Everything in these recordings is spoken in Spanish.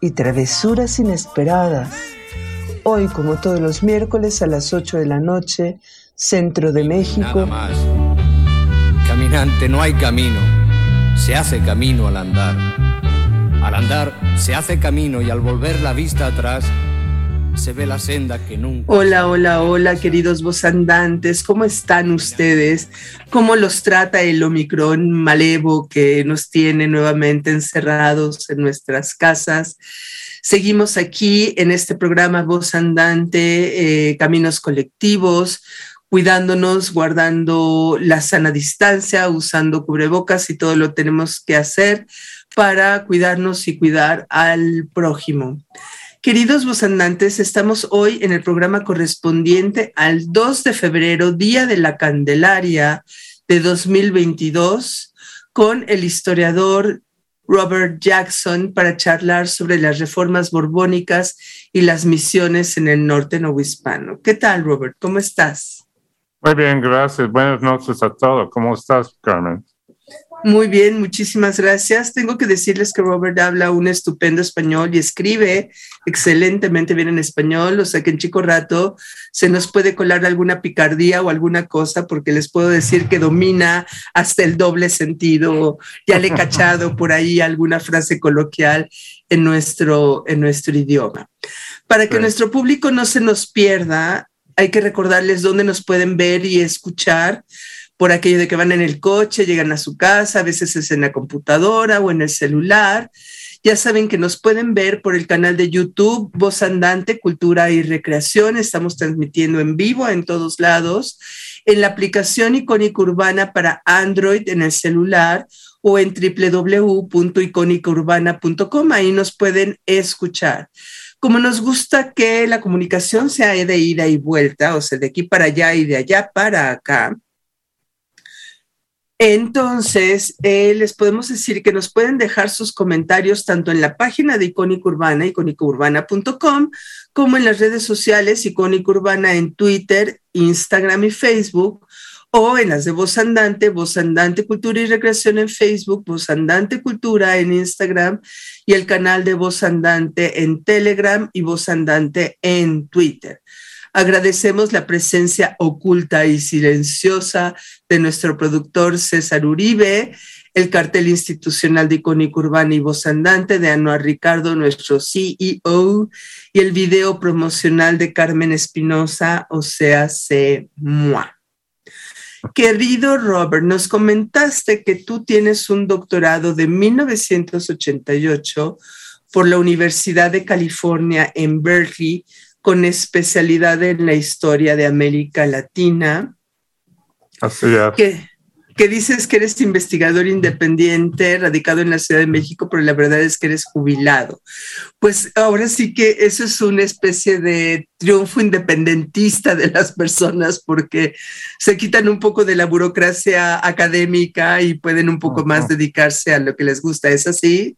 y travesuras inesperadas. Hoy, como todos los miércoles a las 8 de la noche, Centro de México. Nada más. Caminante, no hay camino. Se hace camino al andar. Al andar se hace camino y al volver la vista atrás se ve la senda que nunca. Hola, hola, hola, queridos andantes, ¿cómo están ustedes? ¿Cómo los trata el Omicron malevo que nos tiene nuevamente encerrados en nuestras casas? Seguimos aquí en este programa Voz Andante, eh, Caminos Colectivos, cuidándonos, guardando la sana distancia, usando cubrebocas y todo lo tenemos que hacer para cuidarnos y cuidar al prójimo. Queridos vosandantes, estamos hoy en el programa correspondiente al 2 de febrero, Día de la Candelaria de 2022, con el historiador Robert Jackson para charlar sobre las reformas borbónicas y las misiones en el norte novohispano. ¿Qué tal, Robert? ¿Cómo estás? Muy bien, gracias. Buenas noches a todos. ¿Cómo estás, Carmen? Muy bien, muchísimas gracias. Tengo que decirles que Robert habla un estupendo español y escribe excelentemente bien en español, o sea que en chico rato se nos puede colar alguna picardía o alguna cosa porque les puedo decir que domina hasta el doble sentido. Ya le he cachado por ahí alguna frase coloquial en nuestro, en nuestro idioma. Para que nuestro público no se nos pierda, hay que recordarles dónde nos pueden ver y escuchar por aquello de que van en el coche, llegan a su casa, a veces es en la computadora o en el celular. Ya saben que nos pueden ver por el canal de YouTube Voz Andante, Cultura y Recreación. Estamos transmitiendo en vivo en todos lados, en la aplicación Icónica Urbana para Android en el celular o en www.icónicaurbana.com. Ahí nos pueden escuchar. Como nos gusta que la comunicación sea de ida y vuelta, o sea, de aquí para allá y de allá para acá, entonces, eh, les podemos decir que nos pueden dejar sus comentarios tanto en la página de Icónica Urbana, icónicaurbana.com, como en las redes sociales Icónica Urbana en Twitter, Instagram y Facebook, o en las de Voz Andante, Voz Andante Cultura y Recreación en Facebook, Voz Andante Cultura en Instagram y el canal de Voz Andante en Telegram y Voz Andante en Twitter. Agradecemos la presencia oculta y silenciosa de nuestro productor César Uribe, el cartel institucional de Icónica Urbana y Voz Andante de Anuar Ricardo, nuestro CEO, y el video promocional de Carmen Espinosa, o sea, se moi. Querido Robert, nos comentaste que tú tienes un doctorado de 1988 por la Universidad de California en Berkeley con especialidad en la historia de América Latina. Así es. Que, que, dices que eres investigador independiente, radicado en la Ciudad de México, pero la verdad es que eres jubilado. Pues ahora sí que eso es una especie de triunfo independentista de las personas porque se quitan un poco de la burocracia académica y pueden un poco más dedicarse a lo que les gusta. ¿Es así?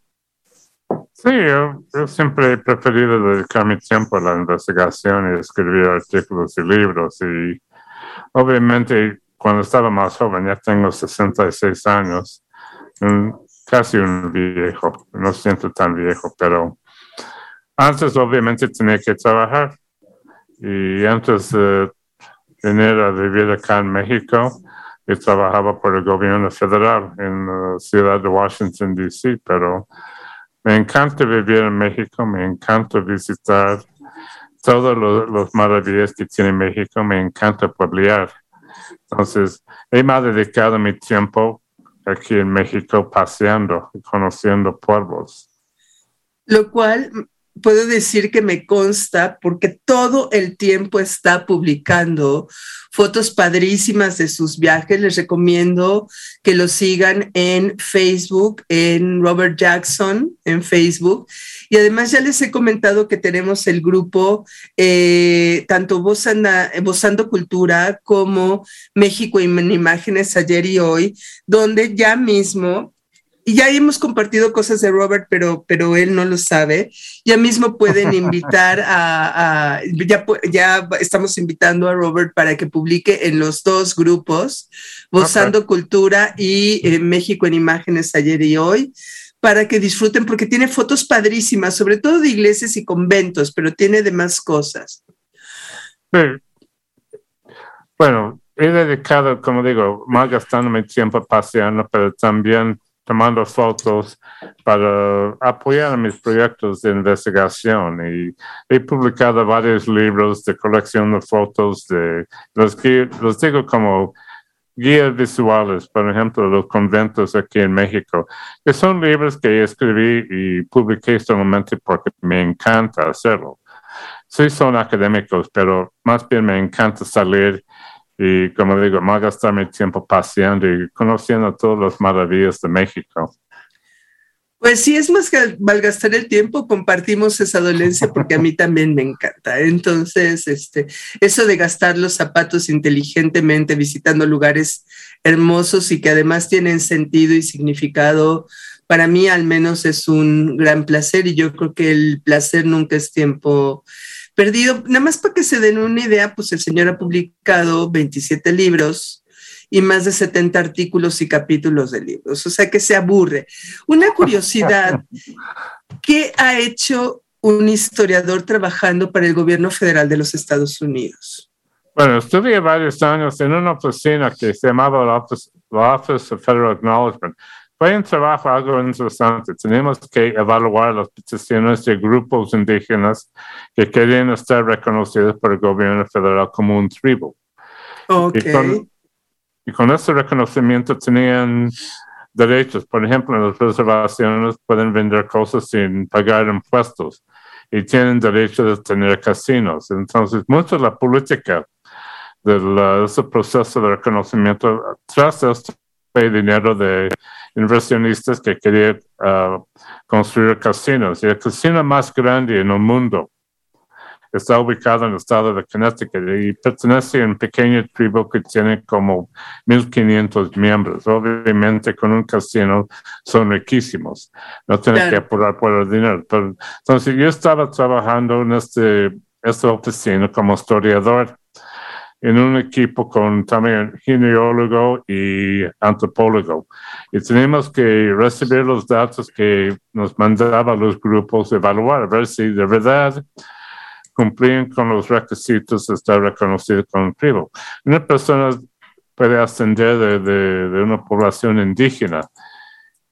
Sí, yo, siempre he preferido dedicar mi tiempo a la investigación y escribir artículos y libros. Y obviamente cuando estaba más joven, ya tengo 66 años, casi un viejo, no siento tan viejo, pero antes obviamente tenía que trabajar. Y antes de venir a vivir acá en México, yo trabajaba por el gobierno federal en la ciudad de Washington, D.C., pero me encanta vivir en México, me encanta visitar todas las maravillas que tiene México, me encanta pueblear. Entonces, he más dedicado mi tiempo aquí en México paseando y conociendo pueblos. Lo cual puedo decir que me consta porque todo el tiempo está publicando fotos padrísimas de sus viajes. Les recomiendo que lo sigan en Facebook, en Robert Jackson, en Facebook. Y además ya les he comentado que tenemos el grupo, eh, tanto Vozando Cultura como México en Imágenes ayer y hoy, donde ya mismo y ya hemos compartido cosas de Robert, pero, pero él no lo sabe. Ya mismo pueden invitar a, ya, ya, estamos invitando a Robert para que publique en los dos grupos, Gozando Cultura y eh, México en Imágenes ayer y hoy, para que disfruten, porque tiene fotos padrísimas, sobre todo de iglesias y conventos, pero tiene demás cosas. Bueno, he dedicado, como digo, más gastándome tiempo paseando, pero también tomando fotos para apoyar mis proyectos de investigación y he publicado varios libros de colección de fotos de los que los digo como guías visuales, por ejemplo, los conventos aquí en México, que son libros que escribí y publiqué solamente porque me encanta hacerlo. Sí son académicos, pero más bien me encanta salir y como digo, más gastar mi tiempo paseando y conociendo todas las maravillas de México. Pues sí, es más que malgastar el tiempo, compartimos esa dolencia porque a mí también me encanta. Entonces, este, eso de gastar los zapatos inteligentemente, visitando lugares hermosos y que además tienen sentido y significado, para mí al menos es un gran placer y yo creo que el placer nunca es tiempo perdido. Nada más para que se den una idea, pues el señor ha publicado 27 libros y más de 70 artículos y capítulos de libros, o sea que se aburre. Una curiosidad, ¿qué ha hecho un historiador trabajando para el gobierno federal de los Estados Unidos? Bueno, estuve varios años en una oficina que se llamaba la Office, Office of Federal Acknowledgement, fue un trabajo algo interesante. Tenemos que evaluar las peticiones de grupos indígenas que querían estar reconocidos por el gobierno federal como un tribu. Okay. Y, con, ese reconocimiento tenían derechos. Por ejemplo, en las reservaciones pueden vender cosas sin pagar impuestos y tienen derecho de tener casinos. Entonces, mucho de la política de ese proceso de reconocimiento tras esto fue dinero de inversionistas que querían ah, construir casinos. Y el casino más grande en el mundo está ubicado en el estado de Connecticut y pertenece a un pequeño tribu que tiene como 1.500 miembros. Obviamente con un casino son riquísimos, no tienen que apurar por el dinero. entonces yo estaba trabajando en este, esta oficina como historiador en un equipo con también geneólogo y antropólogo. Y tenemos que recibir los datos que nos mandaban los grupos, evaluar, ver si de verdad cumplían con los requisitos de estar reconocido como tribu. Una persona puede ascender de, de, de una población indígena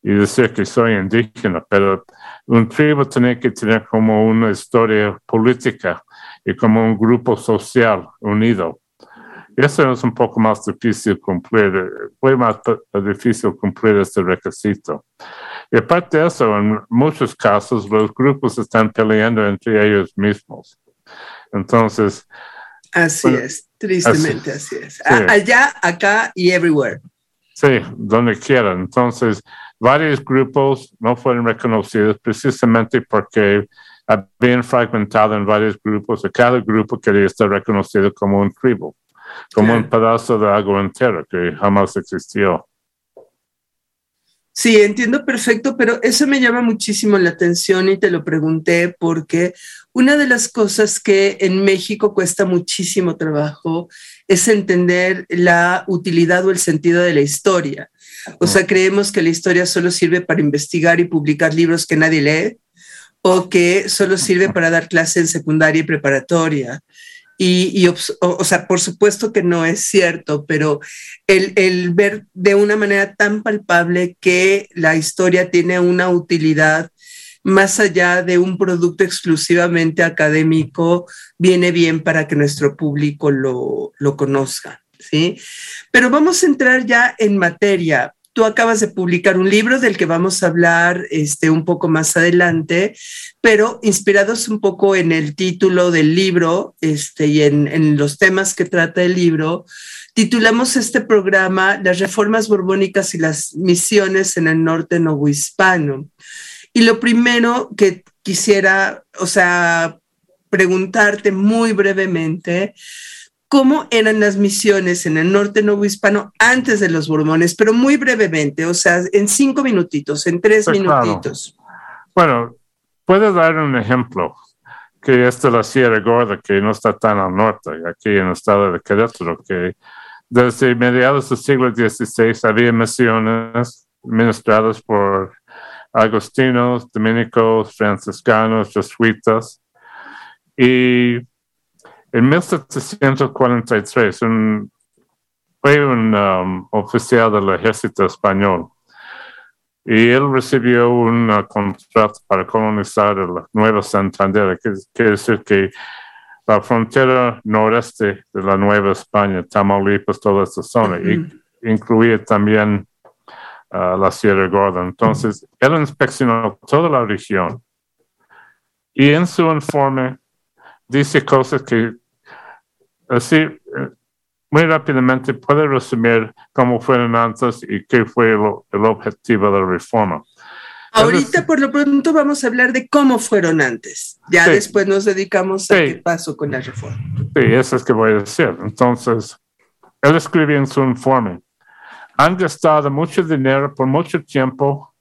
y decir que soy indígena, pero un tribu tiene que tener como una historia política y como un grupo social unido. Eso es un poco más difícil cumplir, fue más difícil cumplir este requisito. Y aparte de eso, en muchos casos los grupos están peleando entre ellos mismos. Entonces... Así es, tristemente así, es. Allá, acá y everywhere. Sí, donde quieran. Entonces, varios grupos no fueron reconocidos precisamente porque habían fragmentado en varios grupos y cada grupo quería estar reconocido como un tribu como un pedazo de agua entera que jamás existió. Sí, entiendo perfecto, pero eso me llama muchísimo la atención y te lo pregunté porque una de las cosas que en México cuesta muchísimo trabajo es entender la utilidad o el sentido de la historia. O sea, creemos que la historia solo sirve para investigar y publicar libros que nadie lee o que solo sirve para dar clase en secundaria y preparatoria. Y, o, sea, por supuesto que no es cierto, pero el, el, ver de una manera tan palpable que la historia tiene una utilidad más allá de un producto exclusivamente académico, viene bien para que nuestro público lo, lo conozca, ¿sí? Pero vamos a entrar ya en materia. Tú acabas de publicar un libro del que vamos a hablar este, un poco más adelante, pero inspirados un poco en el título del libro este, y en, los temas que trata el libro, titulamos este programa Las reformas borbónicas y las misiones en el norte novohispano. Y lo primero que quisiera, o sea, preguntarte muy brevemente, cómo eran las misiones en el norte novohispano antes de los Borbones, pero muy brevemente, o sea, en cinco minutitos, en tres pues minutitos. Bueno, puedo dar un ejemplo, que es de la Sierra Gorda, que no está tan al norte, aquí en el estado de Querétaro, que desde mediados del siglo XVI había misiones administradas por agostinos, dominicos, franciscanos, jesuitas, y en 1743, un, fue un um, oficial del ejército español. Y él recibió un contrato para colonizar el Nuevo Santander, que quiere decir que la frontera noreste de la Nueva España, Tamaulipas, toda esa zona, incluía también uh, la Sierra Gorda. Entonces, él inspeccionó toda la región. Y en su informe dice cosas que así eh, muy rápidamente puede resumir cómo fueron antes y qué fue el objetivo de la reforma. Ahorita por lo pronto vamos a hablar de cómo fueron antes. Ya después nos dedicamos a qué pasó con la reforma. Sí, eso es que voy a decir. Entonces, él escribe en su informe, han gastado mucho dinero por mucho tiempo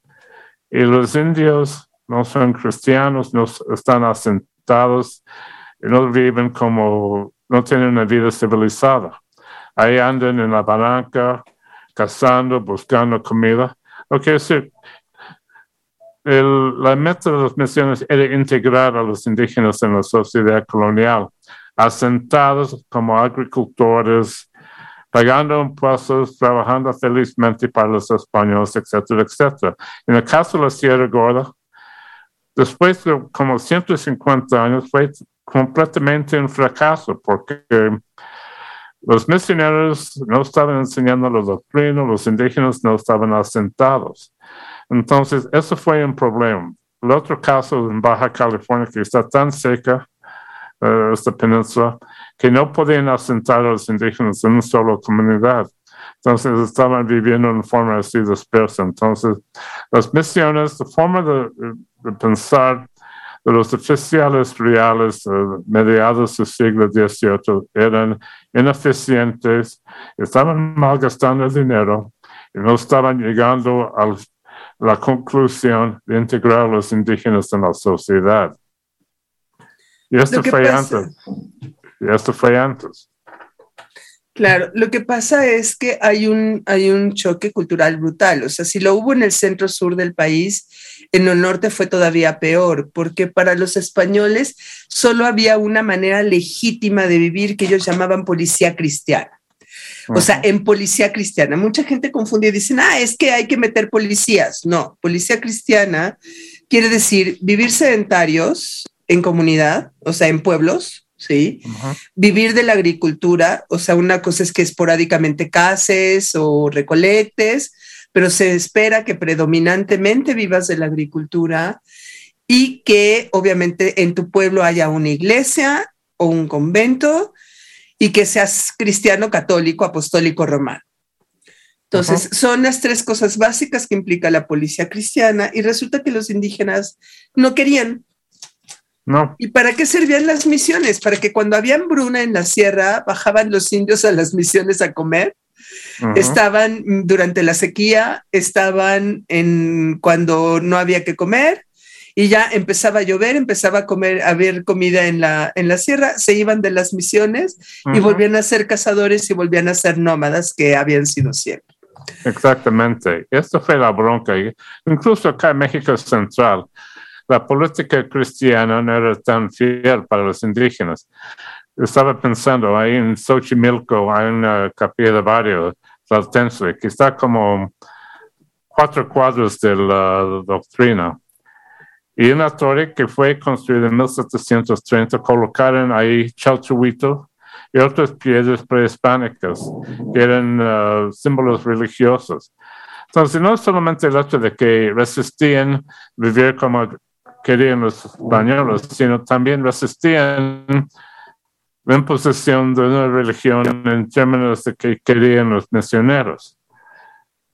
y los indios no son cristianos, no están asentados y no viven como no tienen una vida civilizada. Ahí andan en la barranca, cazando, buscando comida. Lo que decir, el, la meta de las misiones era integrar a los indígenas en la sociedad colonial, asentados como agricultores, pagando impuestos, trabajando felizmente para los españoles, etcétera, etcétera. En el caso de la Sierra Gorda, después de como 150 años, fue completamente un fracaso porque los misioneros no estaban enseñando la doctrina, los indígenas no estaban asentados. Entonces, eso fue un problema. El otro caso en Baja California, que está tan seca, uh, esta península, que no podían asentar a los indígenas en una sola comunidad. Entonces, estaban viviendo en forma así dispersa. Entonces, las misiones, la forma de pensar los oficiales reales eh, mediados del siglo XVIII eran ineficientes, estaban malgastando el dinero y no estaban llegando a la conclusión de integrar a los indígenas en la sociedad. Y esto fue antes. Y esto fue antes. Claro, lo que pasa es que hay un, hay un choque cultural brutal. O sea, si lo hubo en el centro sur del país, en el norte fue todavía peor, porque para los españoles solo había una manera legítima de vivir que ellos llamaban policía cristiana. O sea, en policía cristiana. Mucha gente confunde y dicen, ah, es que hay que meter policías. No, policía cristiana quiere decir vivir sedentarios en comunidad, o sea, en pueblos, ¿sí? Vivir de la agricultura, o sea, una cosa es que esporádicamente cases o recolectes, pero se espera que predominantemente vivas de la agricultura y que obviamente en tu pueblo haya una iglesia o un convento y que seas cristiano, católico, apostólico, romano. Entonces, son las tres cosas básicas que implica la policía cristiana y resulta que los indígenas no querían. No. ¿Y para qué servían las misiones? Para que cuando había hambruna en la sierra, bajaban los indios a las misiones a comer Estaban durante la sequía, estaban en cuando no había que comer y ya empezaba a llover, empezaba a comer, a haber comida en la, en la sierra, se iban de las misiones y volvían a ser cazadores y volvían a ser nómadas que habían sido siempre. Exactamente. Esto fue la bronca. Incluso acá en México Central, la política cristiana no era tan fiel para los indígenas estaba pensando, ahí en Xochimilco hay una capilla de barrio, Tlaltense, que está como cuatro cuadros de la doctrina. Y una torre que fue construida en 1730, colocaron ahí chalchuito y otras piedras prehispánicas que eran uh, símbolos religiosos. Entonces, no solamente el hecho de que resistían vivir como querían los españoles, sino también resistían la imposición de una religión en términos de que querían los misioneros.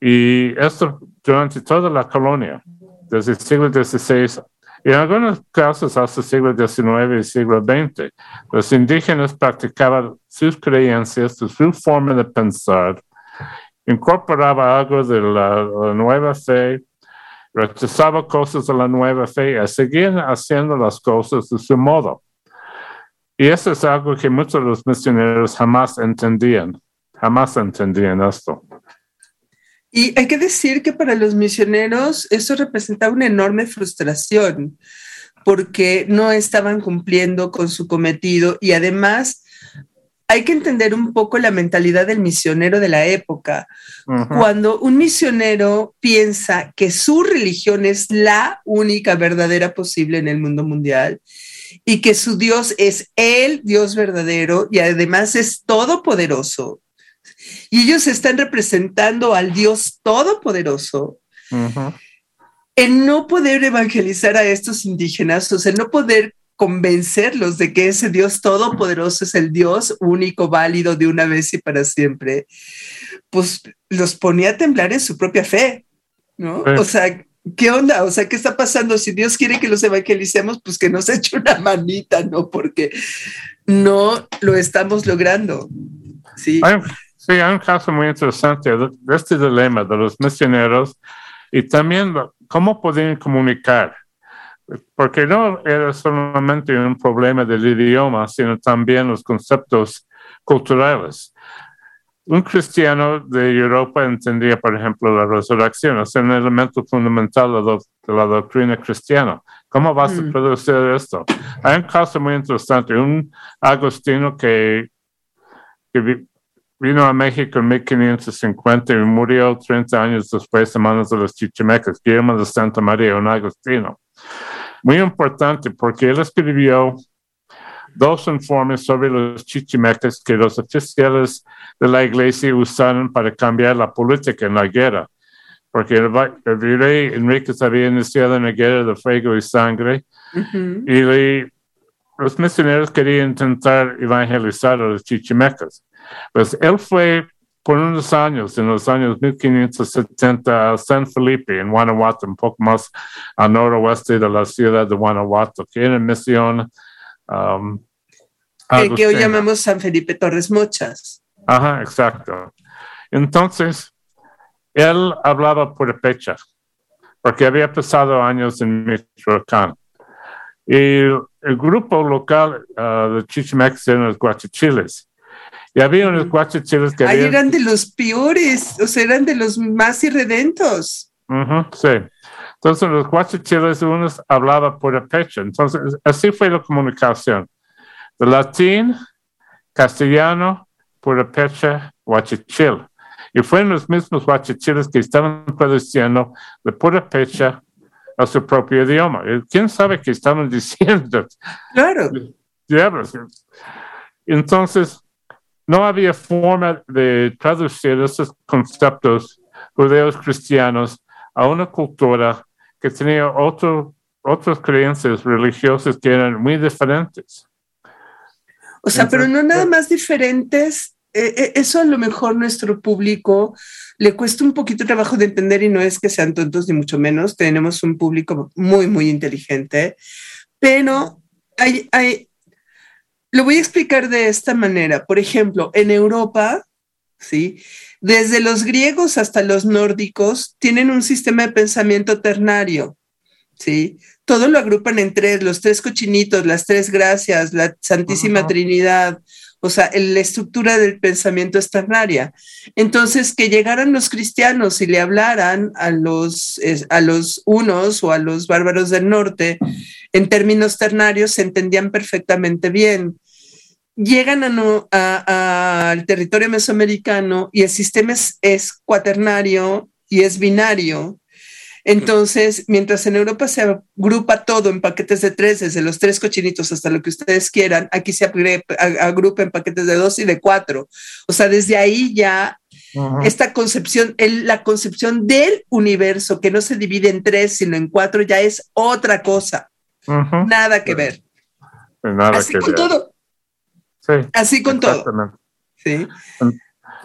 Y esto durante toda la colonia, desde el siglo XVI y en algunos casos hasta el siglo XIX y siglo XX, los indígenas practicaban sus creencias, su forma de pensar, incorporaba algo de la, la nueva fe, rechazaba cosas de la nueva fe y seguían haciendo las cosas de su modo. Y eso es algo que muchos de los misioneros jamás entendían, jamás entendían esto. Y hay que decir que para los misioneros eso representaba una enorme frustración porque no estaban cumpliendo con su cometido y además hay que entender un poco la mentalidad del misionero de la época. Cuando un misionero piensa que su religión es la única verdadera posible en el mundo mundial y que su Dios es el Dios verdadero y además es todopoderoso. Y ellos están representando al Dios todopoderoso. En no poder evangelizar a estos indígenas, o sea, no poder convencerlos de que ese Dios todopoderoso es el Dios único, válido de una vez y para siempre, pues los ponía a temblar en su propia fe, ¿no? O sea, ¿qué onda? O sea, ¿qué está pasando? Si Dios quiere que los evangelicemos, pues que nos eche una manita, ¿no? Porque no lo estamos logrando. Sí. Hay, sí, hay un caso muy interesante de este dilema de los misioneros y también cómo podían comunicar porque no era solamente un problema del idioma, sino también los conceptos culturales. Un cristiano de Europa entendía, por ejemplo, la resurrección, es un elemento fundamental de, la doctrina cristiana. ¿Cómo vas a mm. producir esto? Hay un caso muy interesante, un agostino que, vino a México en 1550 y murió 30 años después en manos de los chichimecas, Guillermo de Santa María, un agostino muy importante porque él escribió dos informes sobre los chichimecas que los oficiales de la iglesia usaron para cambiar la política en la guerra. Porque el, rey Enrique había iniciado una guerra de fuego y sangre y los misioneros querían intentar evangelizar a los chichimecas. Pues él fue por unos años, en los años 1570, a San Felipe, en Guanajuato, un poco más al noroeste de la ciudad de Guanajuato, que era misión. Um, que hoy llamamos San Felipe Torres Mochas. Ajá, exacto. Entonces, él hablaba por pecha, porque había pasado años en Michoacán. Y el grupo local uh, de Chichimex eran los guachichiles. Y había unos guachichiles que Ahí eran de los peores, o sea, eran de los más irredentos. sí. Entonces los guachichiles unos hablaba por pecho. Entonces así fue la comunicación. De latín, castellano, por pecho, guachichil. Y fueron los mismos guachichiles que estaban traduciendo de pura pecha a su propio idioma. ¿Quién sabe qué estaban diciendo? Claro. Diablos. Entonces, no había forma de traducir esos conceptos judeos cristianos a una cultura que tenía otro, otras creencias religiosas que eran muy diferentes. O sea, pero no nada más diferentes. Eh, eh, eso a lo mejor nuestro público le cuesta un poquito de trabajo de entender y no es que sean tontos ni mucho menos. Tenemos un público muy, muy inteligente, pero hay, hay, lo voy a explicar de esta manera. Por ejemplo, en Europa, ¿sí? Desde los griegos hasta los nórdicos tienen un sistema de pensamiento ternario, ¿sí? Todo lo agrupan en tres, los tres cochinitos, las tres gracias, la Santísima Trinidad, o sea, la estructura del pensamiento es ternaria. Entonces, que llegaran los cristianos y le hablaran a los, a los unos o a los bárbaros del norte en términos ternarios, se entendían perfectamente bien llegan al territorio mesoamericano y el sistema es, cuaternario y es binario. Entonces, mientras en Europa se agrupa todo en paquetes de tres, desde los tres cochinitos hasta lo que ustedes quieran, aquí se agrupa en paquetes de dos y de cuatro. O sea, desde ahí ya Esta concepción, la concepción del universo, que no se divide en tres, sino en cuatro, ya es otra cosa. Nada que ver. Así con todo. Sí. Así con todo. Sí.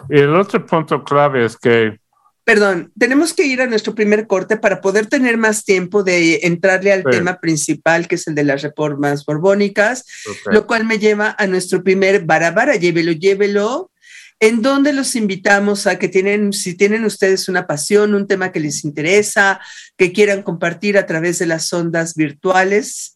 Y el otro punto clave es que Perdón, tenemos que ir a nuestro primer corte para poder tener más tiempo de entrarle al tema principal, que es el de las reformas borbónicas, lo cual me lleva a nuestro primer barabara, llévelo, llévelo, en donde los invitamos a que tienen, si tienen ustedes una pasión, un tema que les interesa, que quieran compartir a través de las ondas virtuales,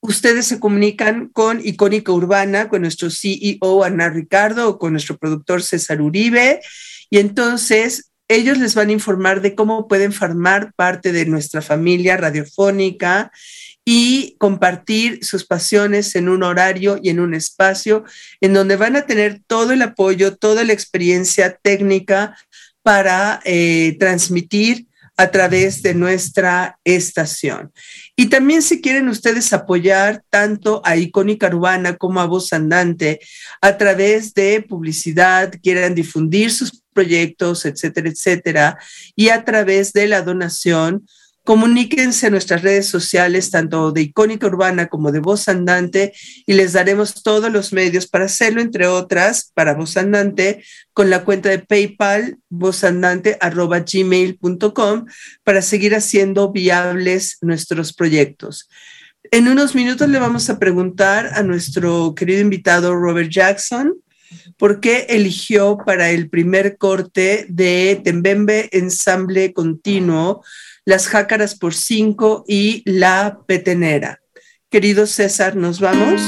ustedes se comunican con Icónica Urbana, con nuestro CEO Ana Ricardo o con nuestro productor César Uribe. Y entonces ellos les van a informar de cómo pueden formar parte de nuestra familia radiofónica y compartir sus pasiones en un horario y en un espacio en donde van a tener todo el apoyo, toda la experiencia técnica para eh, transmitir a través de nuestra estación. Y también si quieren ustedes apoyar tanto a Icónica Urbana como a Voz Andante a través de publicidad, quieran difundir sus proyectos, etcétera, etcétera, y a través de la donación, comuníquense a nuestras redes sociales, tanto de Icónica Urbana como de Voz Andante, y les daremos todos los medios para hacerlo, entre otras, para Voz Andante, con la cuenta de PayPal, vozandante.gmail.com, para seguir haciendo viables nuestros proyectos. En unos minutos le vamos a preguntar a nuestro querido invitado Robert Jackson por qué eligió para el primer corte de Tembembe Ensamble Continuo las jácaras por cinco y la petenera. Querido César, ¿nos vamos?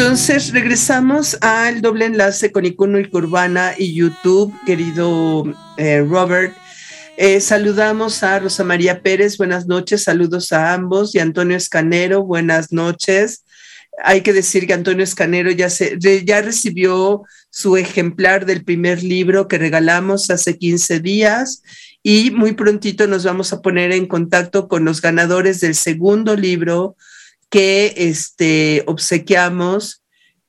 Entonces regresamos al doble enlace con Icono y Curbana y YouTube, querido eh, Robert. Eh, saludamos a Rosa María Pérez, buenas noches, saludos a ambos, y Antonio Escanero, buenas noches. Hay que decir que Antonio Escanero ya recibió su ejemplar del primer libro que regalamos hace 15 días y muy prontito nos vamos a poner en contacto con los ganadores del segundo libro que este, obsequiamos,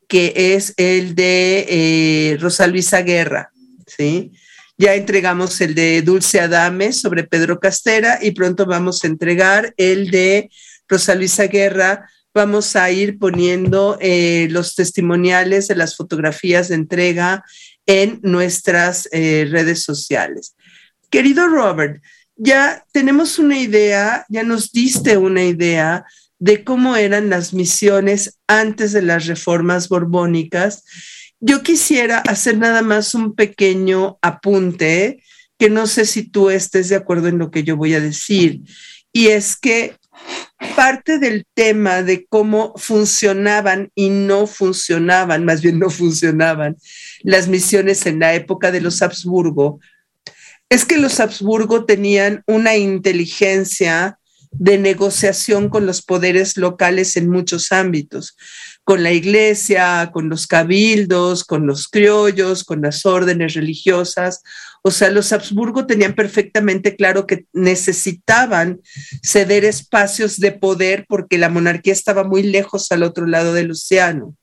que es el de eh, Rosa Luisa Guerra, ¿sí? Ya entregamos el de Dulce Adame sobre Pedro Castera y pronto vamos a entregar el de Rosa Luisa Guerra. Vamos a ir poniendo eh, los testimoniales de las fotografías de entrega en nuestras eh, redes sociales. Querido Robert, ya tenemos una idea, ya nos diste una idea de cómo eran las misiones antes de las reformas borbónicas. Yo quisiera hacer nada más un pequeño apunte, que no sé si tú estés de acuerdo en lo que yo voy a decir, y es que parte del tema de cómo funcionaban y no funcionaban, más bien no funcionaban, las misiones en la época de los Habsburgo, es que los Habsburgo tenían una inteligencia de negociación con los poderes locales en muchos ámbitos, con la iglesia, con los cabildos, con los criollos, con las órdenes religiosas. O sea, los Habsburgo tenían perfectamente claro que necesitaban ceder espacios de poder porque la monarquía estaba muy lejos al otro lado del océano.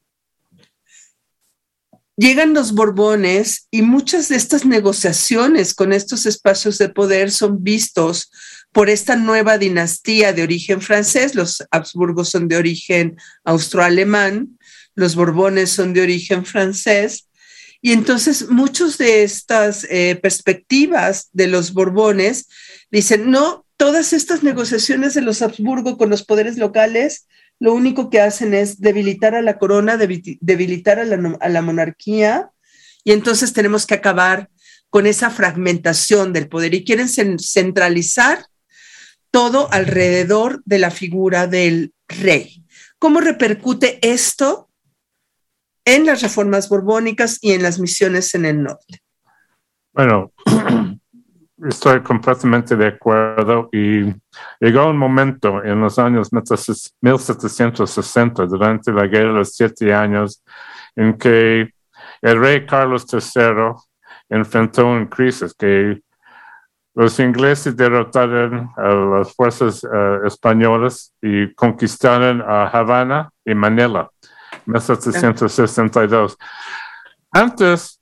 Llegan los Borbones y muchas de estas negociaciones con estos espacios de poder son vistos por esta nueva dinastía de origen francés. Los Habsburgos son de origen austroalemán, los Borbones son de origen francés. Y entonces muchas de estas eh, perspectivas de los Borbones dicen, no, todas estas negociaciones de los Habsburgo con los poderes locales, lo único que hacen es debilitar a la corona, debilitar a la, a la monarquía, y entonces tenemos que acabar con esa fragmentación del poder y quieren centralizar todo alrededor de la figura del rey. ¿Cómo repercute esto en las reformas borbónicas y en las misiones en el norte? Bueno, estoy completamente de acuerdo y llegó un momento en los años 1760, durante la Guerra de los Siete Años, en que el rey Carlos III enfrentó una crisis que los ingleses derrotaron a las fuerzas uh, españolas y conquistaron a Havana y Manila en 1762. Antes,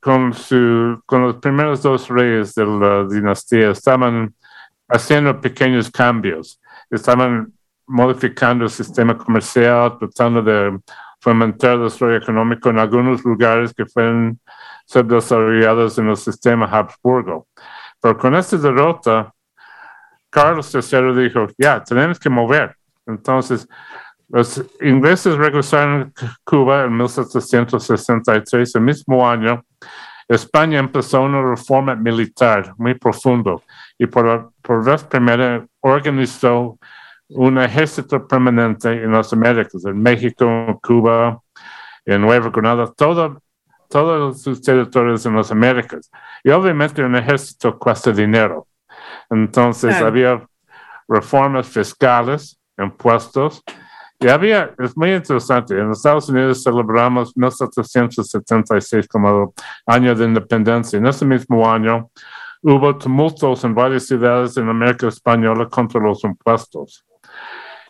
con, su, con los primeros dos reyes de la dinastía, estaban haciendo pequeños cambios. Estaban modificando el sistema comercial, tratando de fomentar el desarrollo económico en algunos lugares que fueron subdesarrollados en el sistema Habsburgo. Pero con esta derrota, Carlos III dijo, ya, tenemos que mover. Entonces, los ingleses regresaron a Cuba en 1763, el mismo año. España empezó una reforma militar muy profundo y por, por vez primera organizó un ejército permanente en las Américas, en México, Cuba, en Nueva Granada, todo todos sus territorios en las Américas. Y obviamente un ejército cuesta dinero. Entonces había reformas fiscales, impuestos, y había, es muy interesante, en Estados Unidos celebramos 1776 como año de independencia. En ese mismo año hubo tumultos en varias ciudades en América Española contra los impuestos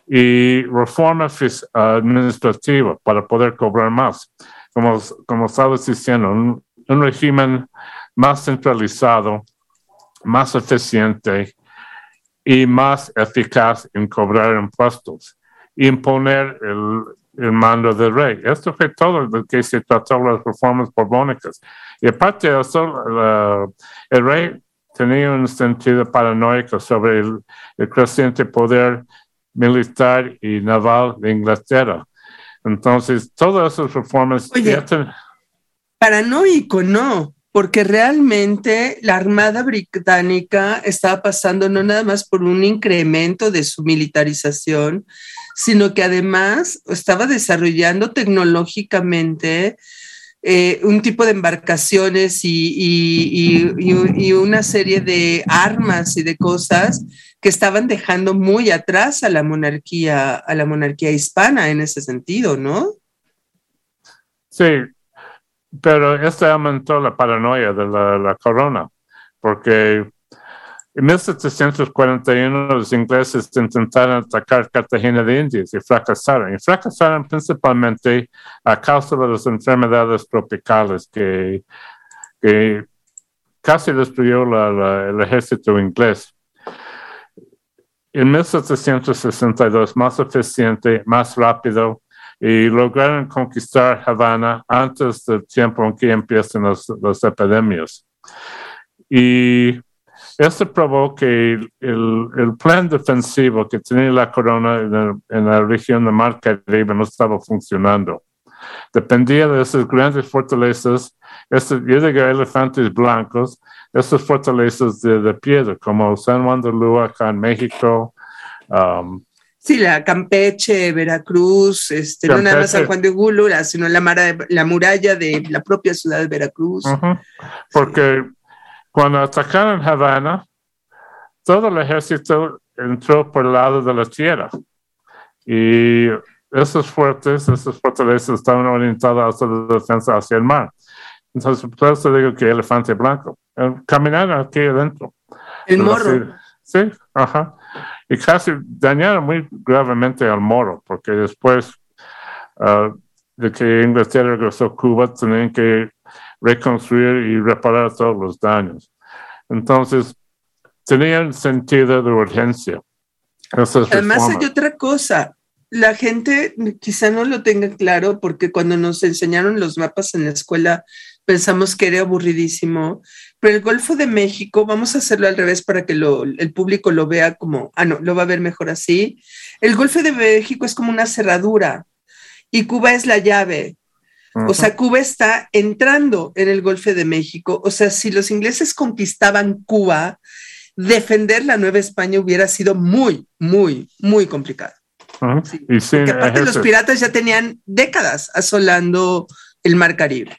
y reforma administrativa para poder cobrar más como, como estabas diciendo, un, régimen más centralizado, más eficiente y más eficaz en cobrar impuestos, imponer el, el mando del rey. Esto fue todo lo que se trató las reformas borbónicas. Y aparte de eso, el rey tenía un sentido paranoico sobre el, creciente poder militar y naval de Inglaterra. Entonces, todas esas reformas... Oye, paranoico, no, porque realmente la Armada Británica estaba pasando no nada más por un incremento de su militarización, sino que además estaba desarrollando tecnológicamente eh, un tipo de embarcaciones y, una serie de armas y de cosas que estaban dejando muy atrás a la monarquía, a la monarquía hispana en ese sentido, ¿no? Sí, pero esto aumentó la paranoia de la corona, porque en 1741 los ingleses intentaron atacar Cartagena de Indias y fracasaron. Y fracasaron principalmente a causa de las enfermedades tropicales que, casi destruyó el ejército inglés. En 1762, más eficiente, más rápido, y lograron conquistar Havana antes del tiempo en que empiezan las epidemias. Y esto probó que el, plan defensivo que tenía la corona en, la región de Mar Caribe no estaba funcionando. Dependía de esas grandes fortalezas, estos, yo digo elefantes blancos, esas fortalezas de, piedra, como San Juan de Lua acá en México. Um, sí, la Campeche, Veracruz, este, no nada más San Juan de Gulura, sino la, la muralla de la propia ciudad de Veracruz. Porque cuando atacaron Havana, todo el ejército entró por el lado de la tierra y esos fuertes, esas fortalezas estaban orientadas hacia la defensa hacia el mar. Entonces, por eso digo que elefante blanco. Eh, caminaron aquí adentro. El morro. Sí, ajá. Y casi dañaron muy gravemente al moro, porque después ah, de que Inglaterra regresó a Cuba, tenían que reconstruir y reparar todos los daños. Entonces, tenían sentido de urgencia. Además hay otra cosa, la gente quizá no lo tenga claro porque cuando nos enseñaron los mapas en la escuela pensamos que era aburridísimo, pero el Golfo de México, vamos a hacerlo al revés para que el público lo vea como, ah, no, lo va a ver mejor así. El Golfo de México es como una cerradura y Cuba es la llave. O sea, Cuba está entrando en el Golfo de México. O sea, si los ingleses conquistaban Cuba, defender la Nueva España hubiera sido muy, muy, muy complicado. porque aparte los piratas ya tenían décadas asolando el Mar Caribe.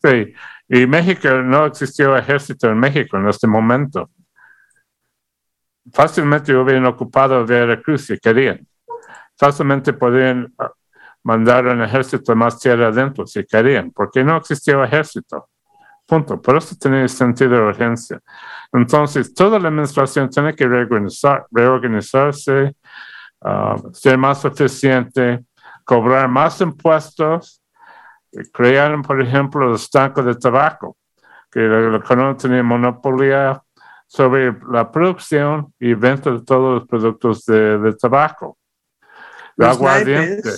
Sí, y México no existió ejército en México en este momento. Fácilmente hubieran ocupado Veracruz si querían. Fácilmente podrían mandar un ejército más tierra adentro si querían, porque no existía ejército. Punto. Por eso tenía sentido de urgencia. Entonces, toda la administración tiene que reorganizarse, ah, ser más eficiente, cobrar más impuestos. Crearon, por ejemplo, los estancos de tabaco, que la, corona tenía monopolio sobre la producción y venta de todos los productos de, tabaco. Los aguardiente.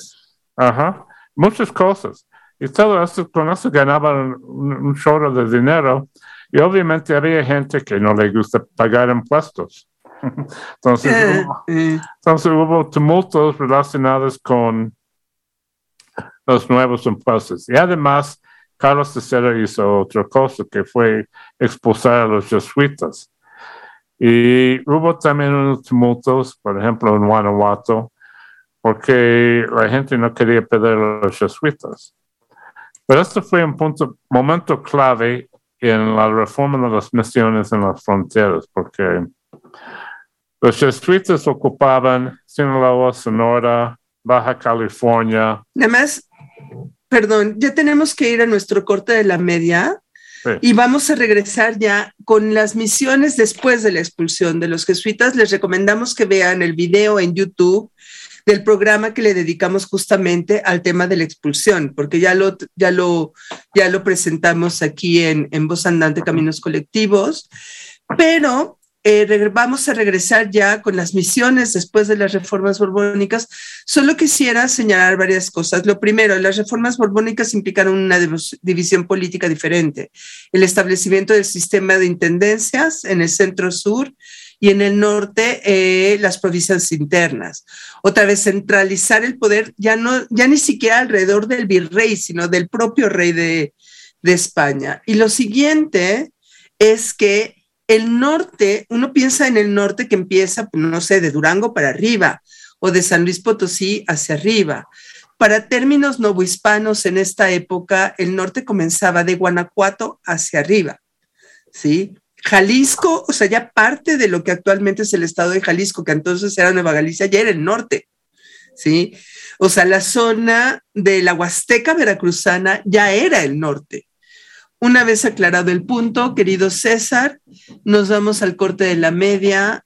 Ajá, muchas cosas. Y todo esto, con eso ganaban un, chorro de dinero. Y obviamente había gente que no le gusta pagar impuestos. entonces, eh, hubo, eh. entonces hubo tumultos relacionados con los nuevos impuestos. Y además, Carlos III hizo otra cosa, que fue expulsar a los jesuitas. Y hubo también unos tumultos, por ejemplo, en Guanajuato, porque la gente no quería perder a los jesuitas. Pero esto fue un punto, momento clave en la reforma de las misiones en las fronteras, porque los jesuitas ocupaban Sinaloa, Sonora, Baja California. Además, perdón, ya tenemos que ir a nuestro corte de la media. Y vamos a regresar ya con las misiones después de la expulsión de los jesuitas. Les recomendamos que vean el video en YouTube del programa que le dedicamos justamente al tema de la expulsión, porque ya lo, ya lo, ya lo presentamos aquí en, en Voz Andante Caminos Colectivos, pero eh, vamos a regresar ya con las misiones después de las reformas borbónicas. Solo quisiera señalar varias cosas. Lo primero, las reformas borbónicas implicaron una división política diferente. El establecimiento del sistema de intendencias en el centro sur y en el norte eh, las provincias internas. Otra vez, centralizar el poder ya, no, ya ni siquiera alrededor del virrey, sino del propio rey de, de España. Y lo siguiente es que el norte, uno piensa en el norte que empieza, no sé, de Durango para arriba o de San Luis Potosí hacia arriba. Para términos novohispanos en esta época, el norte comenzaba de Guanajuato hacia arriba, ¿sí? Jalisco, o sea, ya parte de lo que actualmente es el estado de Jalisco, que entonces era Nueva Galicia, ya era el norte, ¿sí? O sea, la zona de la Huasteca veracruzana ya era el norte. Una vez aclarado el punto, querido César, nos vamos al corte de la media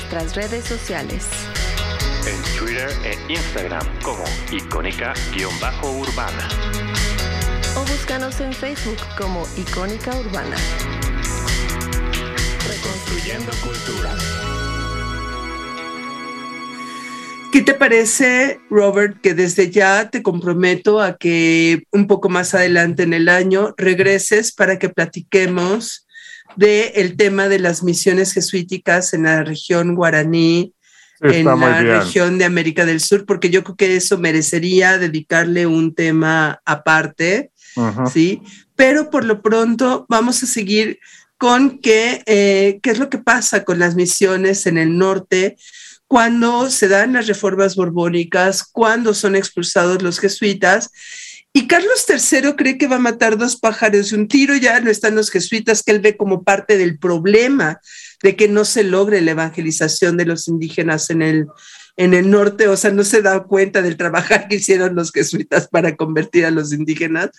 Nuestras redes sociales. En Twitter e Instagram como icónica-urbana. O búscanos en Facebook como Icónica Urbana. Reconstruyendo cultura. ¿Qué te parece, Robert, que desde ya te comprometo a que un poco más adelante en el año regreses para que platiquemos del el tema de las misiones jesuíticas en la región guaraní, en la región de América del Sur, porque yo creo que eso merecería dedicarle un tema aparte, ¿sí? Pero por lo pronto vamos a seguir con qué, eh, qué es lo que pasa con las misiones en el norte cuando se dan las reformas borbónicas, cuando son expulsados los jesuitas y Carlos III cree que va a matar dos pájaros de un tiro, ya no están los jesuitas que él ve como parte del problema de que no se logre la evangelización de los indígenas en el, en el norte, o sea, no se da cuenta del trabajo que hicieron los jesuitas para convertir a los indígenas.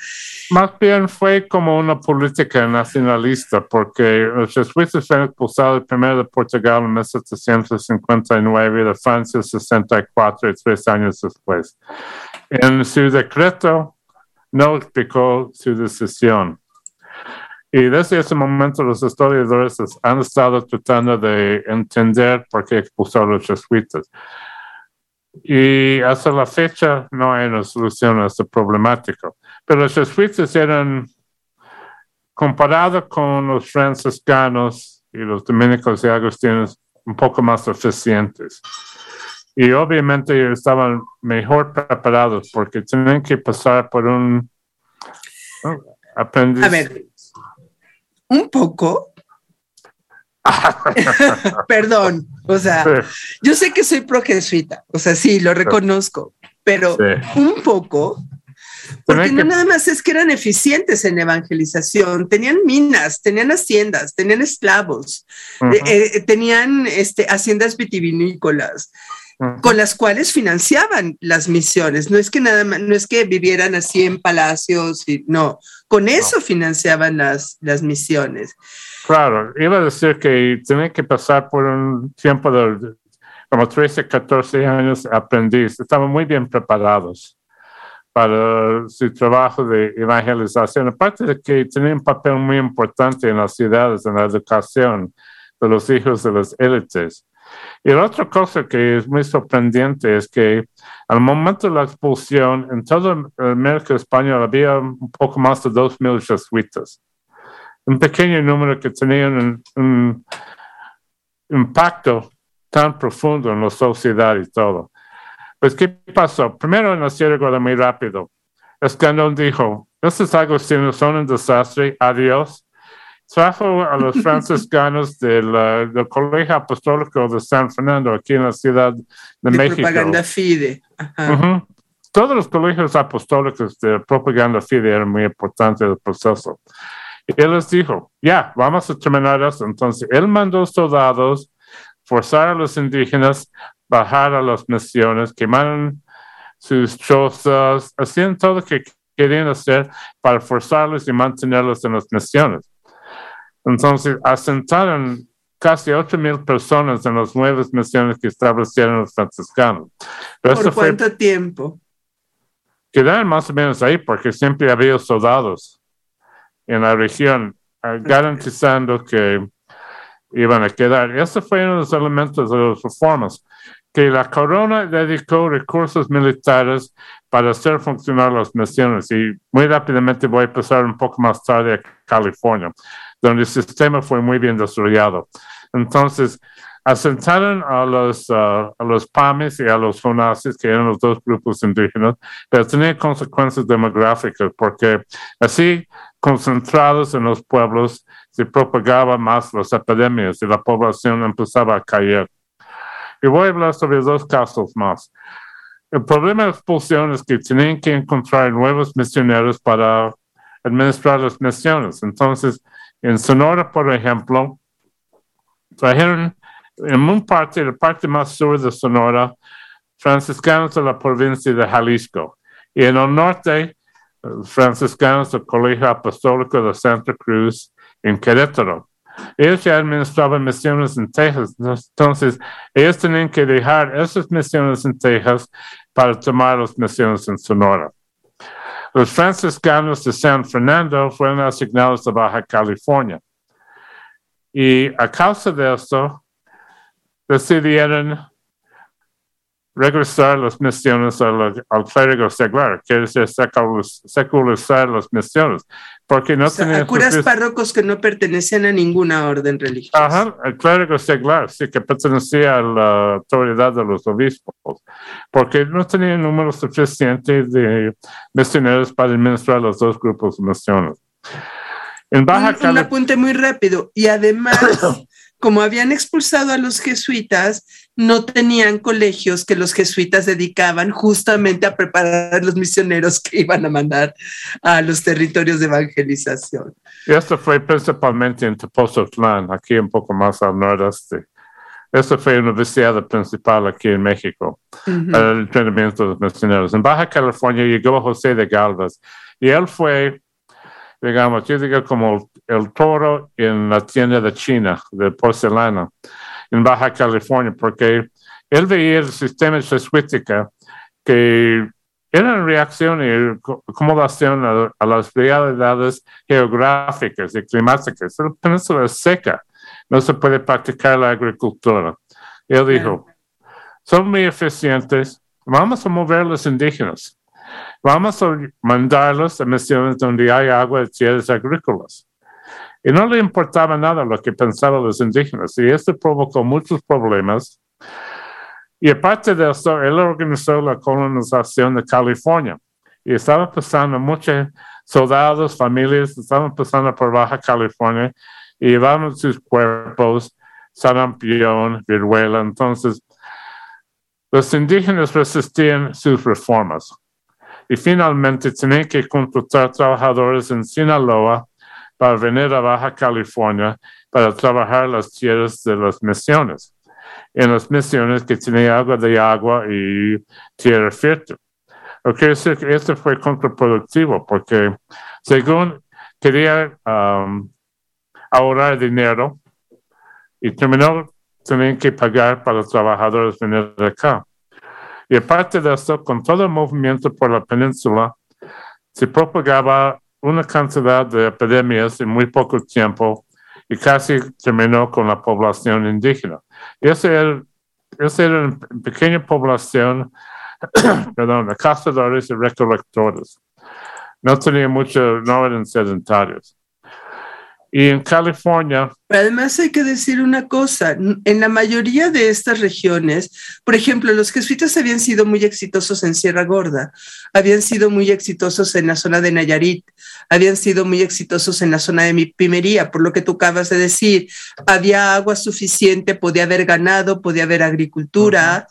Más bien fue como una política nacionalista, porque los jesuitas fueron expulsados primero de Portugal en 1759 y de Francia en 64 y tres años después. En su decreto no explicó su decisión. Y desde ese momento los historiadores han estado tratando de entender por qué expulsaron los jesuitas. Y hasta la fecha no hay una solución a este problemático. Pero los jesuitas eran, comparados con los franciscanos y los dominicos y agustinos, un poco más eficientes. Y obviamente estaban mejor preparados porque tenían que pasar por un aprendiz. A ver, un poco. Perdón, o sea, yo sé que soy projesuita, o sea, sí, lo reconozco, pero un poco, porque no nada más es que eran eficientes en evangelización, tenían minas, tenían haciendas, tenían esclavos, eh, eh, tenían este, haciendas vitivinícolas, con las cuales financiaban las misiones. No es que nada más, no es que vivieran así en palacios, y, no, con eso financiaban las, las misiones. Claro, iba a decir que tienen que pasar por un tiempo de como 13, 14 años aprendiz. Estaban muy bien preparados para su trabajo de evangelización. Aparte de que tenían un papel muy importante en las ciudades, en la educación de los hijos de las élites. Y la otra cosa que es muy sorprendente es que al momento de la expulsión, en todo América Española había un poco más de 2.000 jesuitas. Un pequeño número que tenían un, impacto tan profundo en la sociedad y todo. Pues, ¿qué pasó? Primero en la Sierra muy rápido. Escandón dijo, estos agustinos son un desastre, adiós trajo a los franciscanos del, del, Colegio Apostólico de San Fernando, aquí en la Ciudad de, de México. Propaganda Fide. Todos los colegios apostólicos de propaganda fide eran muy importantes el proceso. Y él les dijo, ya, vamos a terminar eso. Entonces, él mandó soldados forzar a los indígenas bajar a las misiones, quemaron sus chozas, hacían todo lo que querían hacer para forzarlos y mantenerlos en las misiones. Entonces, asentaron casi 8 mil personas en las nuevas misiones que establecieron los franciscanos. ¿Por cuánto tiempo? Quedaron más o menos ahí porque siempre había soldados en la región ah, garantizando que iban a quedar. Ese fue uno de los elementos de las reformas, que la corona dedicó recursos militares para hacer funcionar las misiones. Y muy rápidamente voy a pasar un poco más tarde a California donde el sistema fue muy bien desarrollado. Entonces, asentaron a los, uh, a los PAMES y a los FONACIS, que eran los dos grupos indígenas, pero tenían consecuencias demográficas, porque así, concentrados en los pueblos, se propagaban más las epidemias y la población empezaba a caer. Y voy a hablar sobre dos casos más. El problema de expulsión es que tenían que encontrar nuevos misioneros para administrar las misiones. Entonces, en Sonora, por ejemplo, trajeron en un parte, la parte más sur de Sonora, franciscanos de la provincia de Jalisco. Y en el norte, franciscanos del Colegio Apostólico de Santa Cruz en Querétaro. Ellos ya administraban misiones en Texas, entonces ellos tenían que dejar esas misiones en Texas para tomar las misiones en Sonora. Los franciscanos de San Fernando fueron asignados a Baja California. Y a causa de esto, decidieron regresar las misiones al, clérigo seglar, que es secularizar las misiones, porque no o curas párrocos que no pertenecían a ninguna orden religiosa. Ajá, el clérigo seglar, sí, que pertenecía a la autoridad de los obispos, porque no tenían número suficiente de misioneros para administrar los dos grupos de misiones. En Baja un, un apunte muy rápido, y además, como habían expulsado a los jesuitas, no tenían colegios que los jesuitas dedicaban justamente a preparar a los misioneros que iban a mandar a los territorios de evangelización. Y esto fue principalmente en Tepoztlán, aquí un poco más al noreste. Esta fue la universidad principal aquí en México, el entrenamiento de los misioneros. En Baja California llegó José de Galvez y él fue, digamos, yo digo como el toro en la tienda de China, de porcelana en Baja California, porque él veía el sistema jesuítica que era en reacción y acomodación a, a, las realidades geográficas y climáticas. La península es seca, no se puede practicar la agricultura. Él dijo, son muy eficientes, vamos a mover a los indígenas, vamos a mandarlos a misiones donde hay agua de tierras agrícolas. Y no le importaba nada lo que pensaban los indígenas, y esto provocó muchos problemas y aparte de eso, él organizó la colonización de California. Y estaban pasando muchos soldados, familias, estaban pasando por Baja California y llevaban sus cuerpos, sarampión, viruela. Entonces, los indígenas resistían sus reformas. Y finalmente tenían que contratar trabajadores en Sinaloa para venir a Baja California para trabajar las tierras de las misiones en las misiones que tenía agua de agua y tierra fértil. Lo que decir que esto fue contraproductivo porque según quería um, ahorrar dinero y terminó teniendo que pagar para los trabajadores venir acá. Y aparte de eso, con todo el movimiento por la península, se propagaba una cantidad de epidemias en muy poco tiempo y casi terminó con la población indígena. Esa era, esa era una pequeña población, perdón, de cazadores y recolectores. No tenía mucho, no eran sedentarios. Y en California. Además hay que decir una cosa, en la mayoría de estas regiones, por ejemplo, los jesuitas habían sido muy exitosos en Sierra Gorda, habían sido muy exitosos en la zona de Nayarit, habían sido muy exitosos en la zona de Pimería, por lo que tú acabas de decir, había agua suficiente, podía haber ganado, podía haber agricultura,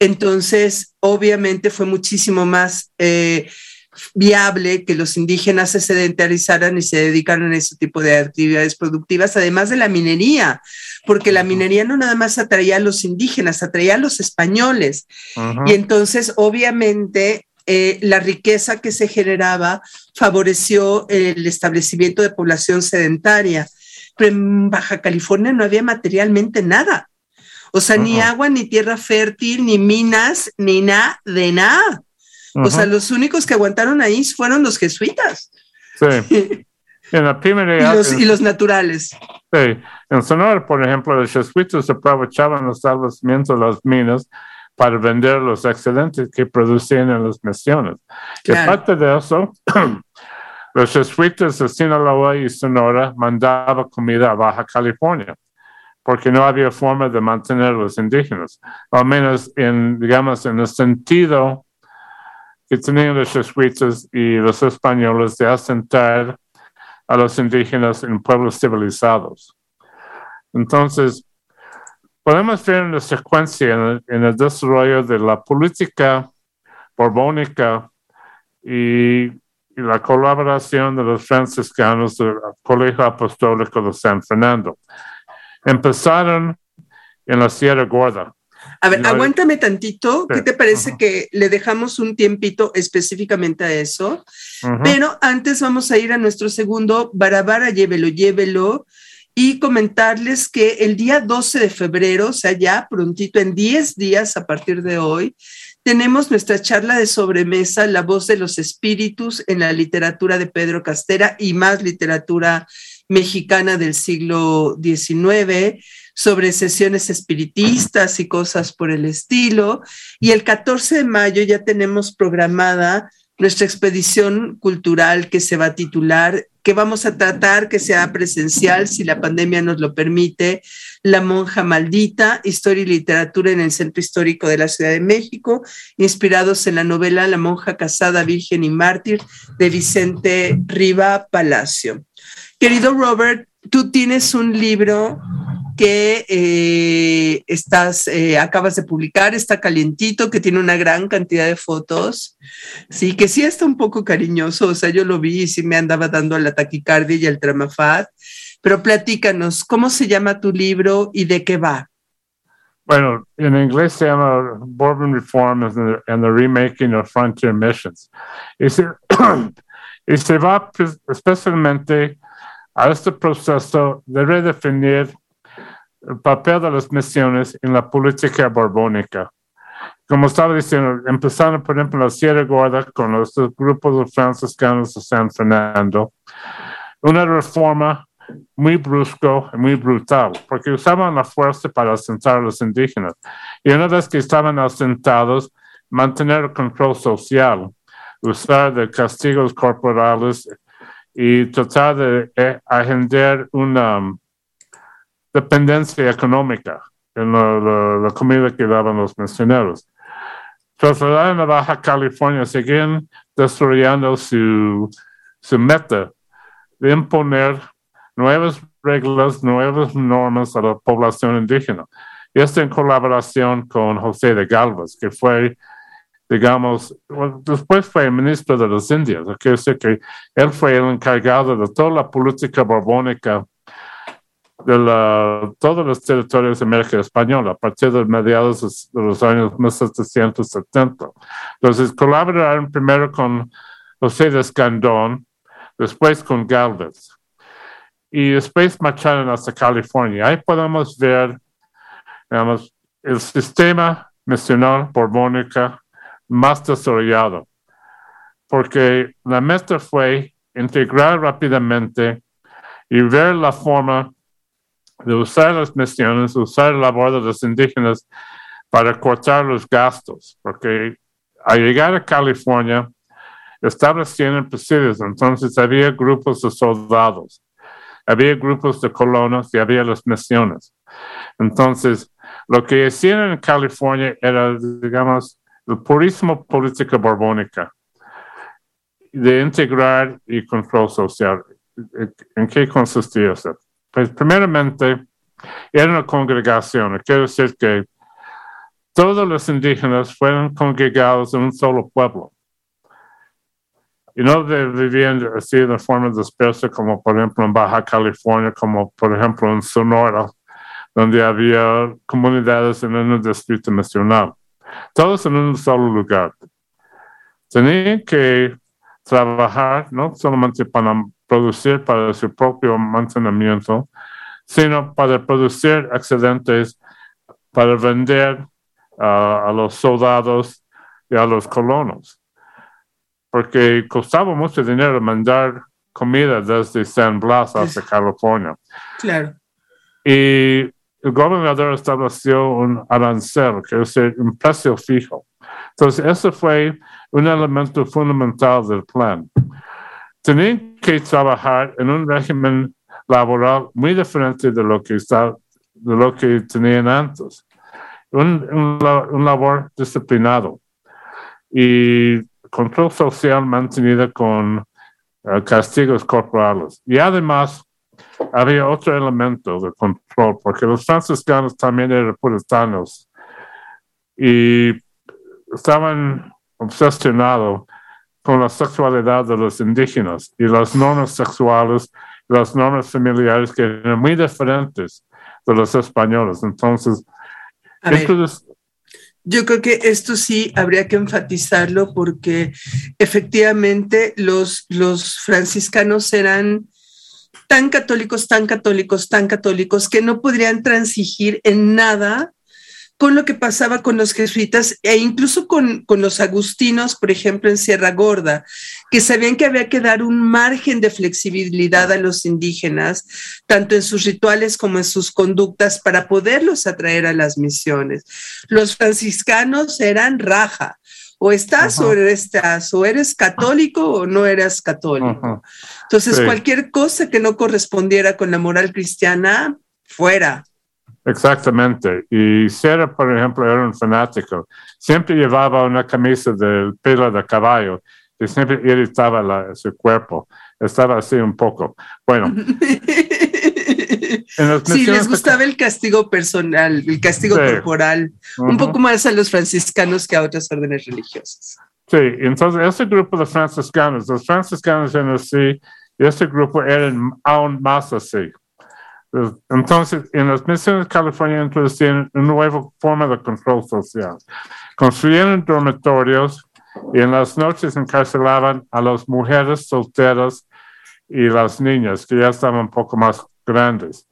entonces obviamente fue muchísimo más... Eh, viable que los indígenas se sedentarizaran y se dedicaran a ese tipo de actividades productivas, además de la minería, porque la minería no nada más atraía a los indígenas, atraía a los españoles. Y entonces, obviamente, eh, la riqueza que se generaba favoreció el establecimiento de población sedentaria. Pero en Baja California no había materialmente nada. O sea, ni agua, ni tierra fértil, ni minas, ni nada de nada. O sea, los únicos que aguantaron ahí fueron los jesuitas. Sí. En la primera y, los, y los naturales. Sí. En Sonora, por ejemplo, los jesuitas aprovechaban los establecimientos de las minas para vender los excedentes que producían en las misiones. Y aparte de eso, los jesuitas de Sinaloa y Sonora mandaban comida a Baja California porque no había forma de mantener a los indígenas, al menos en, digamos, en el sentido que tenían los jesuitas y los españoles de asentar a los indígenas en pueblos civilizados. Entonces, podemos ver una secuencia en el, desarrollo de la política borbónica y, la colaboración de los franciscanos del Colegio Apostólico de San Fernando. Empezaron en la Sierra Gorda, a ver, aguántame tantito. ¿Qué te parece que le dejamos un tiempito específicamente a eso? Pero antes vamos a ir a nuestro segundo Barabara, llévelo, llévelo. Y comentarles que el día 12 de febrero, o sea, ya prontito, en 10 días a partir de hoy, tenemos nuestra charla de sobremesa, La voz de los espíritus en la literatura de Pedro Castera y más literatura mexicana del siglo XIX sobre sesiones espiritistas y cosas por el estilo. Y el 14 de mayo ya tenemos programada nuestra expedición cultural que se va a titular, que vamos a tratar que sea presencial, si la pandemia nos lo permite, La monja maldita, historia y literatura en el Centro Histórico de la Ciudad de México, inspirados en la novela La monja casada, virgen y mártir de Vicente Riva Palacio. Querido Robert, tú tienes un libro que eh, estás, eh, acabas de publicar, está calientito, que tiene una gran cantidad de fotos, sí, que sí está un poco cariñoso, o sea, yo lo vi y sí me andaba dando la taquicardia y al tramafat, pero platícanos, ¿cómo se llama tu libro y de qué va? Bueno, en inglés se llama Bourbon Reform and the, Remaking of Frontier Missions. Y se, y se va pues, especialmente a este proceso de redefinir el papel de las misiones en la política borbónica. como estaba diciendo, empezando por ejemplo en la Sierra Gorda con los grupos franciscanos de San Fernando, una reforma muy brusco, muy brutal, porque usaban la fuerza para asentar a los indígenas. Y una vez que estaban asentados, mantener el control social, usar de castigos corporales y tratar de eh, agendar una dependencia económica en la, comida que daban los misioneros. Trasladaron a Baja California, siguen desarrollando su, su meta de imponer nuevas reglas, nuevas normas a la población indígena. Y esto en colaboración con José de Galvez, que fue, digamos, después fue el ministro de las Indias. Quiere decir que él fue el encargado de toda la política borbónica de la, todos los territorios de América Española a partir de mediados de los años 1770. Entonces, colaboraron primero con José de Escandón, después con Galvez y después marcharon hasta California. Ahí podemos ver, digamos, el sistema nacional borbónica más desarrollado, porque la meta fue integrar rápidamente y ver la forma de usar las misiones, usar la labor de los indígenas para cortar los gastos, porque al llegar a California establecieron presidios, entonces había grupos de soldados había grupos de colonos y había las misiones. Entonces, lo que hacían en California era, digamos, el purísimo política borbónica de integrar y control social. ¿En qué consistía eso? Pues primeramente, era una congregación, quiere decir que todos los indígenas fueron congregados en un solo pueblo. Y no vivían así de forma dispersa como por ejemplo en Baja California, como por ejemplo en Sonora, donde había comunidades en un distrito nacional, todos en un solo lugar. Tenían que trabajar no solamente para producir para su propio mantenimiento, sino para producir excedentes para vender a los soldados y a los colonos porque costaba mucho dinero mandar comida desde San Blas hasta California. Claro. Y el gobernador estableció un arancel, que es un precio fijo. Entonces, ese fue un elemento fundamental del plan. Tenían que trabajar en un régimen laboral muy diferente de lo que, está, de lo que tenían antes. Un, un, labor disciplinado. Y control social mantenida con eh, castigos corporales. Y además había otro elemento de control, porque los franciscanos también eran puritanos y estaban obsesionados con la sexualidad de los indígenas y las normas sexuales, las normas familiares que eran muy diferentes de los españoles. Entonces, yo creo que esto sí habría que enfatizarlo porque efectivamente los, los franciscanos eran tan católicos, tan católicos, tan católicos que no podrían transigir en nada con lo que pasaba con los jesuitas e incluso con, los agustinos, por ejemplo, en Sierra Gorda, que sabían que había que dar un margen de flexibilidad a los indígenas, tanto en sus rituales como en sus conductas, para poderlos atraer a las misiones. Los franciscanos eran raja. O estás o estás, o eres católico o no eras católico. Entonces, cualquier cosa que no correspondiera con la moral cristiana, fuera. Exactamente. Y Sierra, por ejemplo, era un fanático. Siempre llevaba una camisa del pelo de caballo y siempre irritaba su cuerpo. Estaba así un poco. Bueno. sí, les gustaba el castigo personal, el castigo corporal, un poco más a los franciscanos que a otras órdenes religiosas. Sí, entonces ese grupo de franciscanos, los franciscanos en así, y ese grupo eran aún más así. Entonces, en las misiones de California introducieron una nueva forma de control social. Construyeron dormitorios y en las noches encarcelaban a las mujeres solteras y las niñas que ya estaban un poco más grandes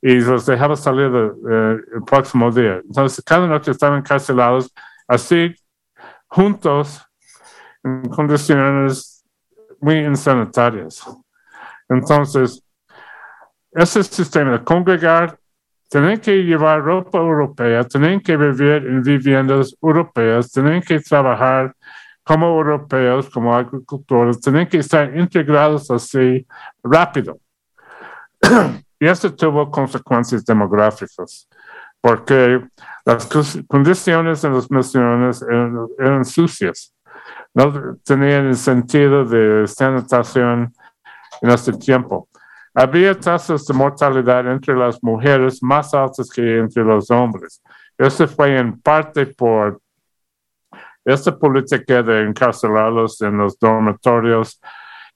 y los dejaban salir el próximo día. Entonces, cada noche estaban encarcelados así juntos en condiciones muy insanitarias. Entonces, ese sistema de congregar, tienen que llevar ropa europea, tienen que vivir en viviendas europeas, tienen que trabajar como europeos, como agricultores, tienen que estar integrados así rápido. y eso tuvo consecuencias demográficas, porque las condiciones en las misiones eran, sucias, no tenían el sentido de sanitación en este tiempo. Había tasas de mortalidad entre las mujeres más altas que entre los hombres. Eso fue en parte por esta política de encarcelarlos en los dormitorios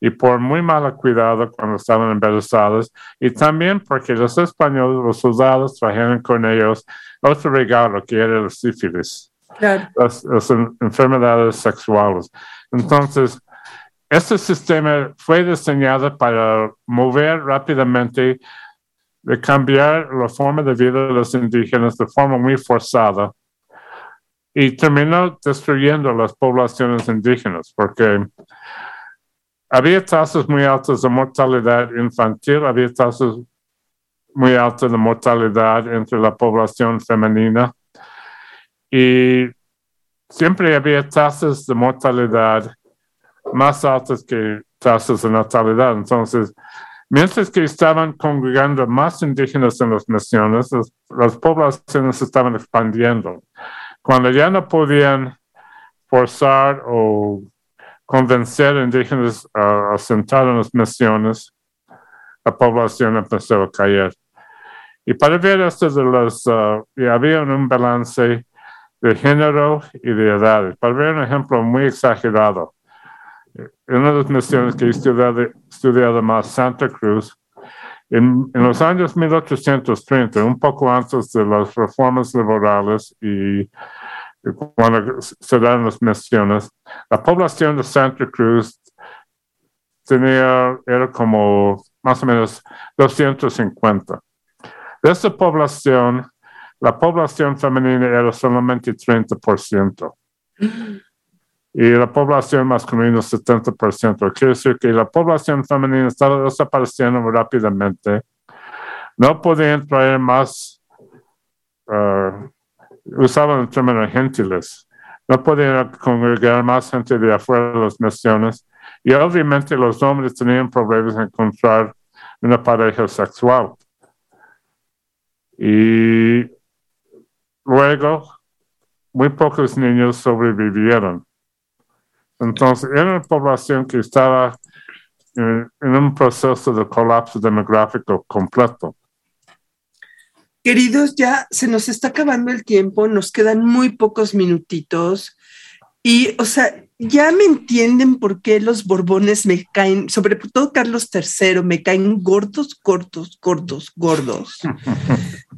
y por muy mal cuidado cuando estaban embarazados y también porque los españoles, los soldados, trajeron con ellos otro regalo que era el sífilis, las, enfermedades sexuales. Entonces, este sistema fue diseñado para mover rápidamente, de cambiar la forma de vida de los indígenas de forma muy forzada y terminó destruyendo las poblaciones indígenas porque había tasas muy altas de mortalidad infantil, había tasas muy altas de mortalidad entre la población femenina y siempre había tasas de mortalidad más altas que tasas de natalidad. Entonces, mientras que estaban congregando más indígenas en las naciones, las, poblaciones estaban expandiendo. Cuando ya no podían forzar o convencer a indígenas a asentar en las naciones, la población empezó a caer. Y para ver esto de los, uh, había un balance de género y de edades. Para ver un ejemplo muy exagerado, una de las misiones que he estudiado, más, Santa Cruz, en, en, los años 1830, un poco antes de las reformas laborales y, cuando se dan las misiones, la población de Santa Cruz tenía, era como más o menos 250. De esa población, la población femenina era solamente 30% y la población masculina 70%. Quiere decir que la población femenina estaba desapareciendo rápidamente. No podían traer más, uh, usaban el término gentiles, no podían congregar más gente de afuera de las naciones. Y obviamente los hombres tenían problemas en encontrar una pareja sexual. Y luego, muy pocos niños sobrevivieron. Entonces, era una población que estaba en, un proceso de colapso demográfico completo. Queridos, ya se nos está acabando el tiempo, nos quedan muy pocos minutitos. Y, o sea, ya me entienden por qué los Borbones me caen, sobre todo Carlos III, me caen gordos, gordos, gordos, gordos.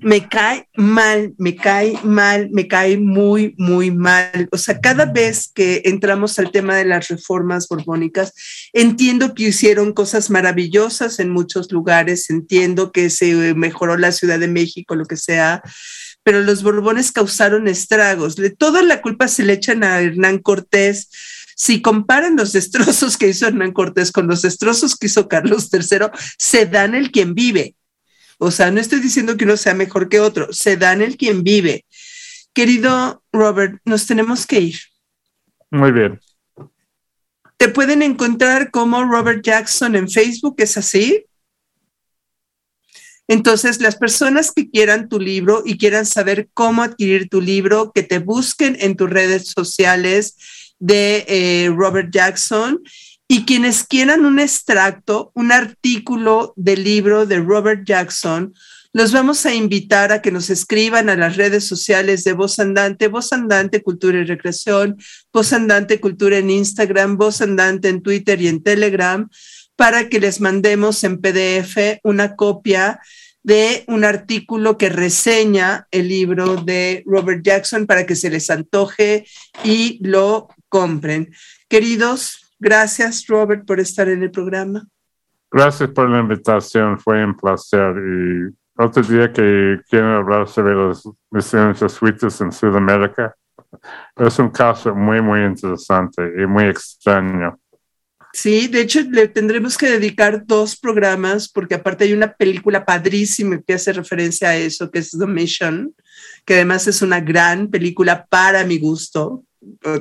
me cae mal, me cae mal, me cae muy, muy mal. O sea, cada vez que entramos al tema de las reformas borbónicas, entiendo que hicieron cosas maravillosas en muchos lugares, entiendo que se mejoró la Ciudad de México, lo que sea, pero los Borbones causaron estragos. Toda la culpa se le echan a Hernán Cortés. Si comparan los destrozos que hizo Hernán Cortés con los destrozos que hizo Carlos III, se dan el quien vive. O sea, no estoy diciendo que uno sea mejor que otro, se dan el quien vive. Querido Robert, nos tenemos que ir. Muy bien. Te pueden encontrar como Robert Jackson en Facebook, ¿es así? Entonces, las personas que quieran tu libro y quieran saber cómo adquirir tu libro, que te busquen en tus redes sociales de eh, Robert Jackson y quienes quieran un extracto, un artículo del libro de Robert Jackson, los vamos a invitar a que nos escriban a las redes sociales de Voz Andante, Voz Andante Cultura y Recreación, Voz Andante Cultura en Instagram, Voz Andante en Twitter y en Telegram para que les mandemos en PDF una copia de un artículo que reseña el libro de Robert Jackson para que se les antoje y lo compren. Queridos, gracias Robert por estar en el programa. Gracias por la invitación, fue un placer. Y otro día que quieren hablar sobre las misiones jesuitas en Sudamérica. es un caso muy, muy interesante y muy extraño. Sí, de hecho le tendremos que dedicar dos programas porque aparte hay una película padrísima que hace referencia a eso, que es The Mission, que además es una gran película para mi gusto.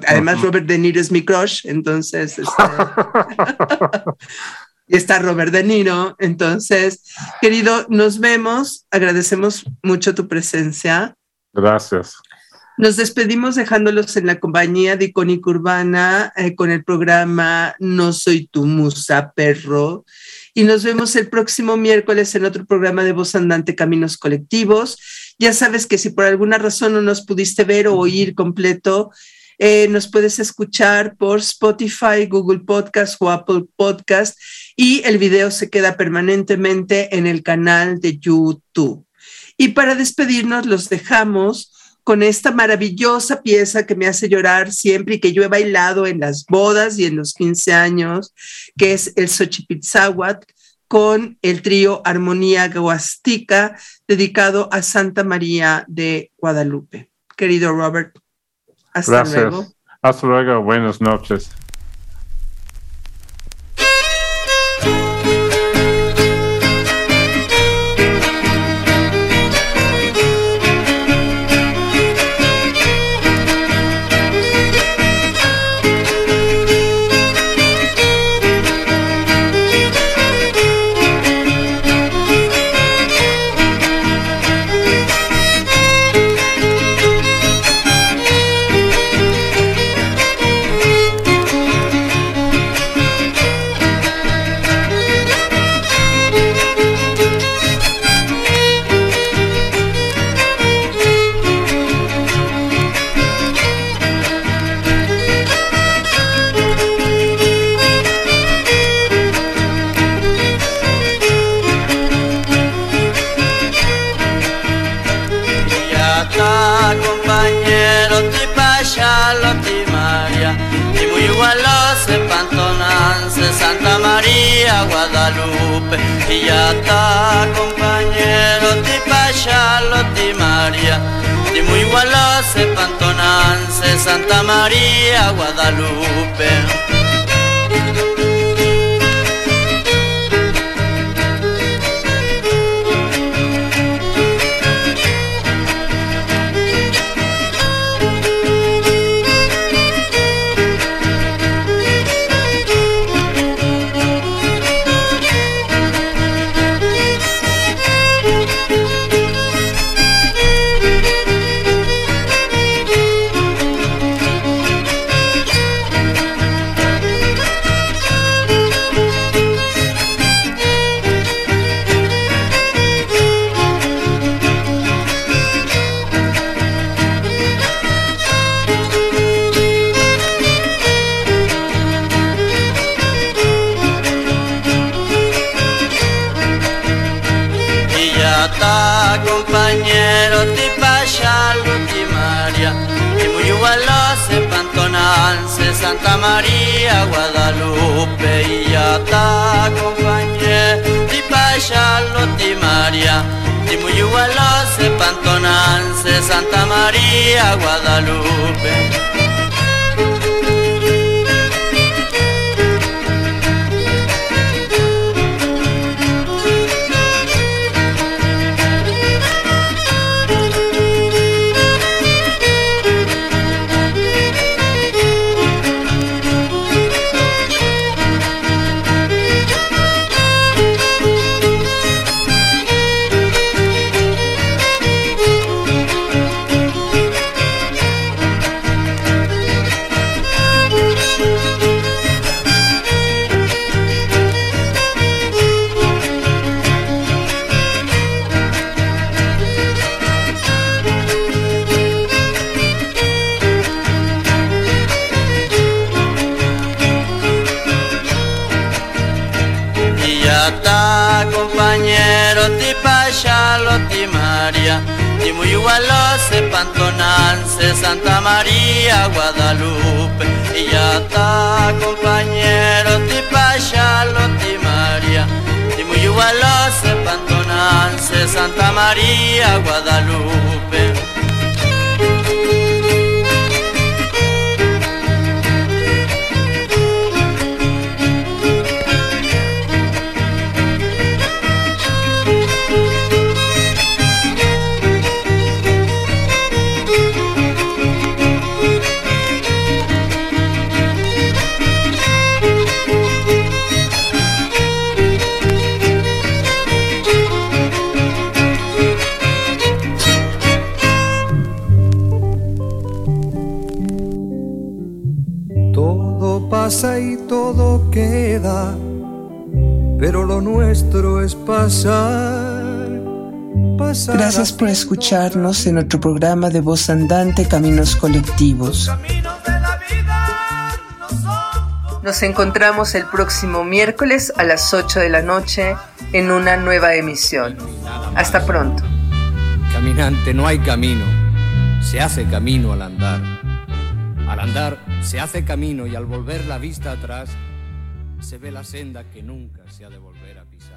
Además Robert De Niro es mi crush, entonces... Este, y está Robert De Niro. Entonces, querido, nos vemos. Agradecemos mucho tu presencia. Gracias. Nos despedimos dejándolos en la compañía de Icónica Urbana eh, con el programa No Soy Tu Musa, Perro. Y nos vemos el próximo miércoles en otro programa de Voz Andante Caminos Colectivos. Ya sabes que si por alguna razón no nos pudiste ver o oír completo, eh, nos puedes escuchar por Spotify, Google Podcast o Apple Podcast y el video se queda permanentemente en el canal de YouTube. Y para despedirnos los dejamos con esta maravillosa pieza que me hace llorar siempre y que yo he bailado en las bodas y en los 15 años, que es el Xochipitzahuat con el trío Armonía Guastica dedicado a Santa María de Guadalupe. Querido Robert, hasta Gracias. luego. Hasta luego. Buenas noches. María Guadalupe Yata compañero ti pascialo ti Maria Ti muy igualo se pantonanse Santa María Guadalupe María Guadalupe Y ya está compañero ti pascialo ti Maria Y muy igual se pantonanse Santa María Guadalupe María Guadalupe. Y ya está compañero ti pascialo ti Maria Ti muy igualo se Santa María Guadalupe Gracias por escucharnos en nuestro programa de voz andante Caminos Colectivos. Nos encontramos el próximo miércoles a las 8 de la noche en una nueva emisión. Hasta pronto. Caminante, no hay camino, se hace camino al andar. Al andar se hace camino y al volver la vista atrás se ve la senda que nunca se ha de volver a pisar.